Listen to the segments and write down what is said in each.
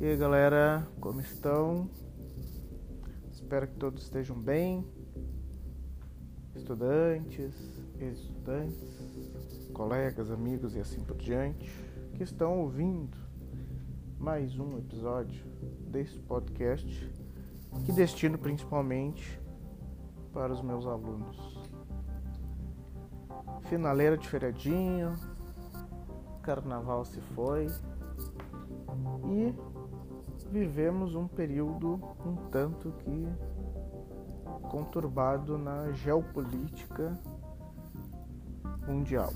E aí galera, como estão? Espero que todos estejam bem. Estudantes, ex-estudantes, colegas, amigos e assim por diante, que estão ouvindo mais um episódio desse podcast que destino principalmente para os meus alunos. Finaleira de feriadinho, carnaval se foi e vivemos um período um tanto que conturbado na geopolítica mundial.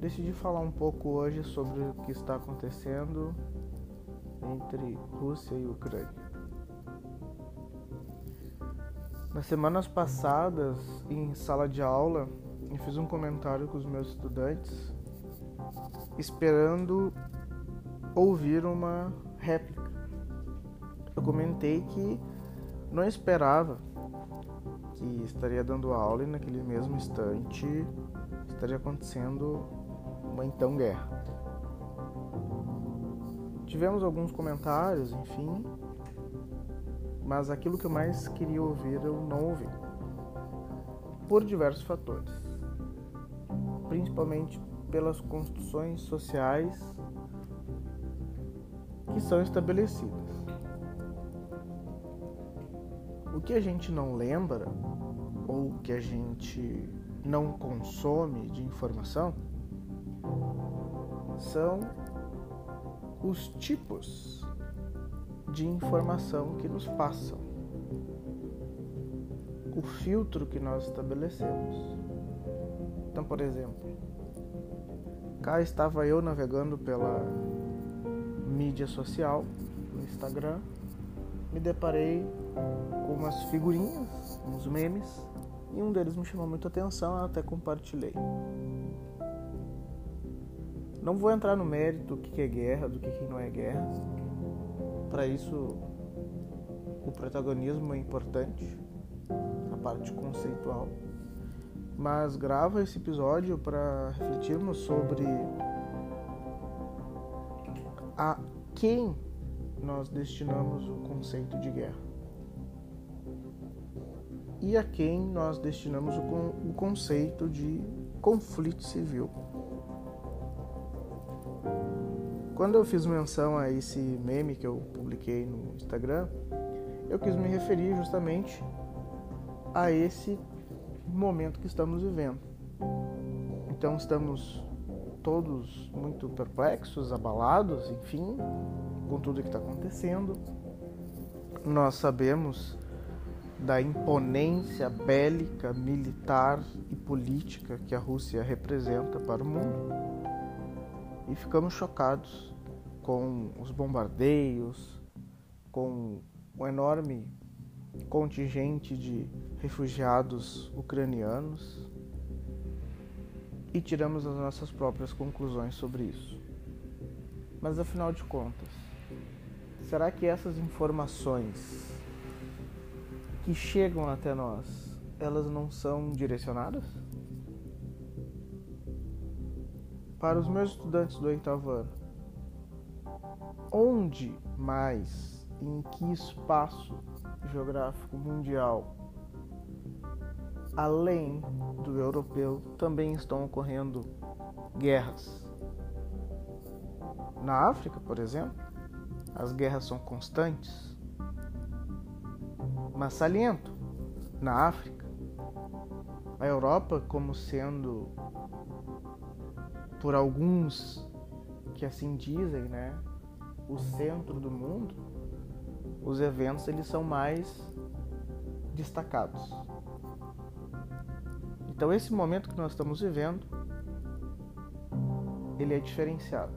Decidi falar um pouco hoje sobre o que está acontecendo entre Rússia e Ucrânia. Nas semanas passadas, em sala de aula, eu fiz um comentário com os meus estudantes, esperando ouvir uma réplica. Eu comentei que não esperava que estaria dando aula e naquele mesmo instante estaria acontecendo uma então guerra. Tivemos alguns comentários, enfim, mas aquilo que eu mais queria ouvir eu não ouvi. Por diversos fatores. Principalmente pelas construções sociais que são estabelecidas. O que a gente não lembra ou que a gente não consome de informação são os tipos de informação que nos passam, o filtro que nós estabelecemos. Então, por exemplo, cá estava eu navegando pela mídia social, no Instagram, me deparei com umas figurinhas, uns memes, e um deles me chamou muita atenção, eu até compartilhei. Não vou entrar no mérito do que é guerra, do que não é guerra. Para isso, o protagonismo é importante, a parte conceitual. Mas gravo esse episódio para refletirmos sobre a quem nós destinamos o conceito de guerra e a quem nós destinamos o, conceito de conflito civil. Quando eu fiz menção a esse meme que eu publiquei no Instagram, eu quis me referir justamente a esse momento que estamos vivendo. Então estamos todos muito perplexos, abalados, enfim, com tudo que está acontecendo. Nós sabemos da imponência bélica, militar e política que a Rússia representa para o mundo e ficamos chocados com os bombardeios, com o enorme contingente de refugiados ucranianos e tiramos as nossas próprias conclusões sobre isso. Mas afinal de contas, será que essas informações que chegam até nós, elas não são direcionadas? Para os meus estudantes do oitavo ano, onde mais, em que espaço geográfico mundial além do europeu, também estão ocorrendo guerras. Na África, por exemplo, as guerras são constantes. Mas saliento, na África, a Europa como sendo por alguns que assim dizem, né, o centro do mundo, os eventos eles são mais destacados. Então esse momento que nós estamos vivendo, ele é diferenciado.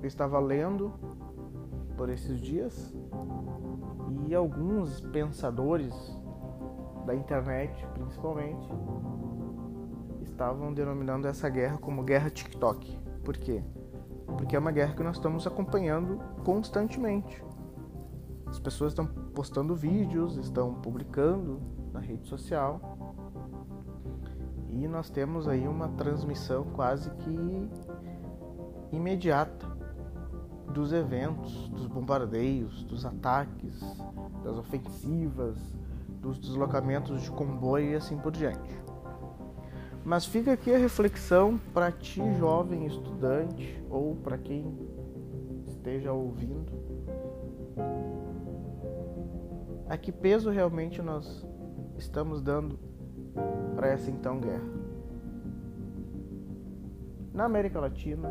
Eu estava lendo por esses dias e alguns pensadores da internet, principalmente, estavam denominando essa guerra como guerra TikTok. Por quê? Porque é uma guerra que nós estamos acompanhando constantemente. As pessoas estão postando vídeos, estão publicando na rede social e nós temos aí uma transmissão quase que imediata dos eventos, dos bombardeios, dos ataques, das ofensivas, dos deslocamentos de comboio e assim por diante. Mas fica aqui a reflexão para ti, jovem estudante, ou para quem esteja ouvindo. A que peso realmente nós estamos dando para essa então guerra? Na América Latina,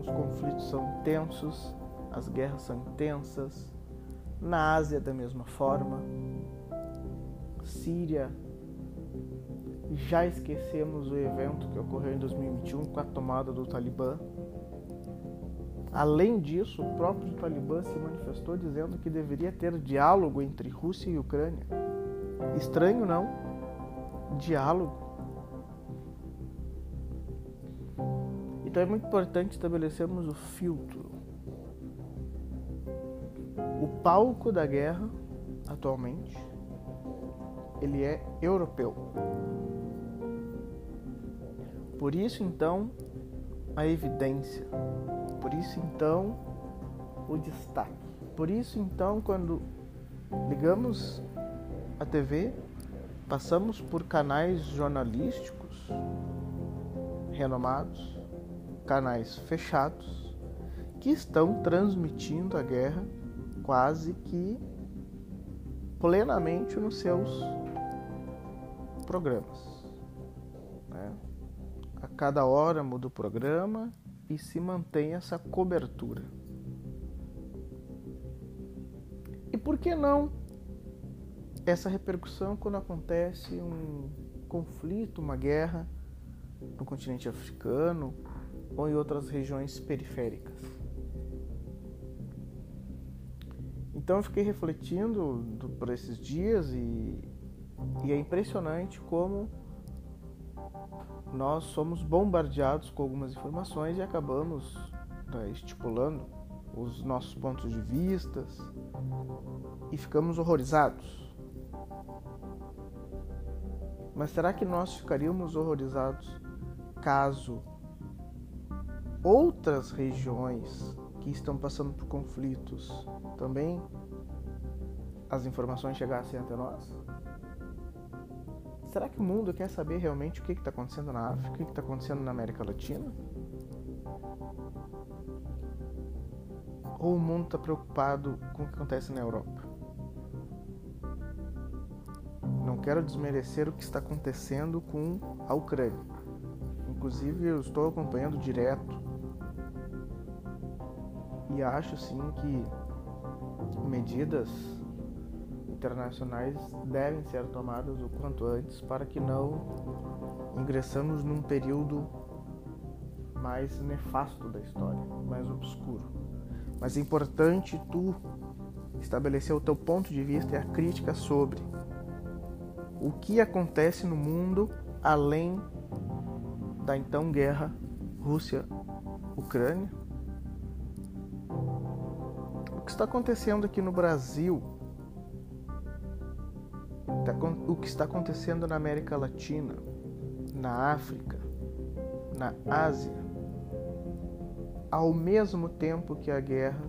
os conflitos são tensos, as guerras são intensas. Na Ásia, da mesma forma. Síria, já esquecemos o evento que ocorreu em 2021 com a tomada do Talibã. Além disso, o próprio Talibã se manifestou dizendo que deveria ter diálogo entre Rússia e Ucrânia. Estranho, não? Diálogo. Então é muito importante estabelecermos o filtro. O palco da guerra, atualmente, ele é europeu. Por isso, então, a evidência. Por isso, então, o destaque. Por isso, então, quando ligamos a TV, passamos por canais jornalísticos renomados, canais fechados que estão transmitindo a guerra quase que plenamente nos seus programas. Né? A cada hora muda o programa e se mantém essa cobertura. E por que não essa repercussão quando acontece um conflito, uma guerra no continente africano ou em outras regiões periféricas. Então eu fiquei refletindo por esses dias e, e é impressionante como nós somos bombardeados com algumas informações e acabamos né, estipulando os nossos pontos de vistas e ficamos horrorizados. Mas será que nós ficaríamos horrorizados caso outras regiões que estão passando por conflitos também as informações chegassem até nós? Será que o mundo quer saber realmente o que está acontecendo na África, o que está acontecendo na América Latina? Ou o mundo está preocupado com o que acontece na Europa? Não quero desmerecer o que está acontecendo com a Ucrânia. Inclusive, eu estou acompanhando direto e acho sim que medidas internacionais devem ser tomadas o quanto antes para que não ingressamos num período mais nefasto da história, mais obscuro. Mas é importante tu estabelecer o teu ponto de vista e a crítica sobre o que acontece no mundo além da então guerra Rússia-Ucrânia o que está acontecendo aqui no Brasil, tá o que está acontecendo na América Latina, na África, na Ásia, ao mesmo tempo que a guerra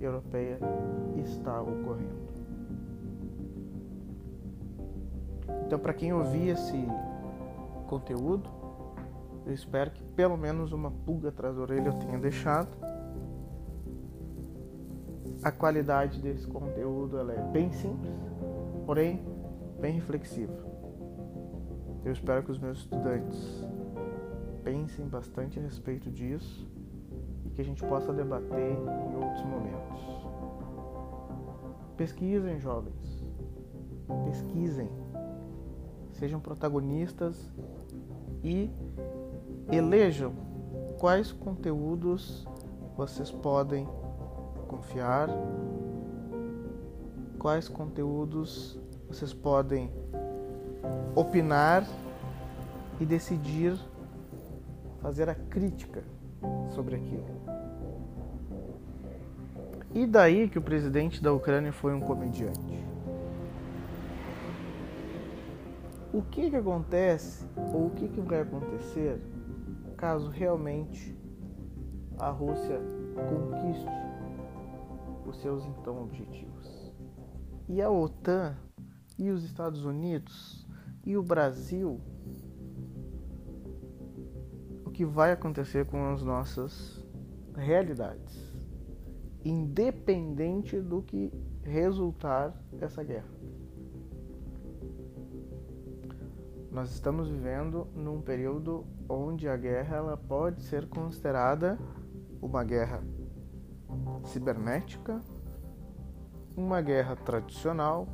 europeia está ocorrendo. Então, para quem ouvir esse conteúdo, eu espero que pelo menos uma pulga atrás da orelha eu tenha deixado a qualidade desse conteúdo ela é bem simples, porém bem reflexiva. Eu espero que os meus estudantes pensem bastante a respeito disso e que a gente possa debater em outros momentos. Pesquisem, jovens. Pesquisem. Sejam protagonistas e elejam quais conteúdos vocês podem confiar, quais conteúdos vocês podem opinar e decidir fazer a crítica sobre aquilo. E daí que o presidente da Ucrânia foi um comediante? O que, que acontece ou o que, que vai acontecer caso realmente a Rússia conquiste os seus então objetivos. E a OTAN e os Estados Unidos e o Brasil, o que vai acontecer com as nossas realidades, independente do que resultar essa guerra. Nós estamos vivendo num período onde a guerra ela pode ser considerada uma guerra cibernética, uma guerra tradicional,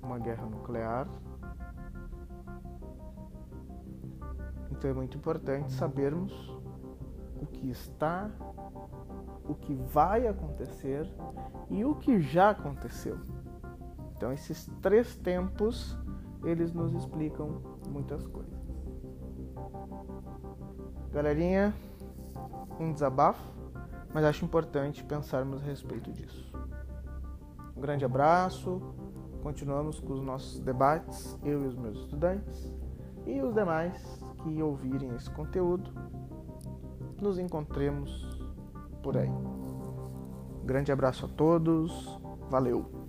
uma guerra nuclear. Então é muito importante sabermos o que está, o que vai acontecer e o que já aconteceu. Então esses três tempos eles nos explicam muitas coisas. Galerinha, um desabafo, mas acho importante pensarmos a respeito disso. Um grande abraço, continuamos com os nossos debates, eu e os meus estudantes, e os demais que ouvirem esse conteúdo, nos encontremos por aí. Um grande abraço a todos, valeu!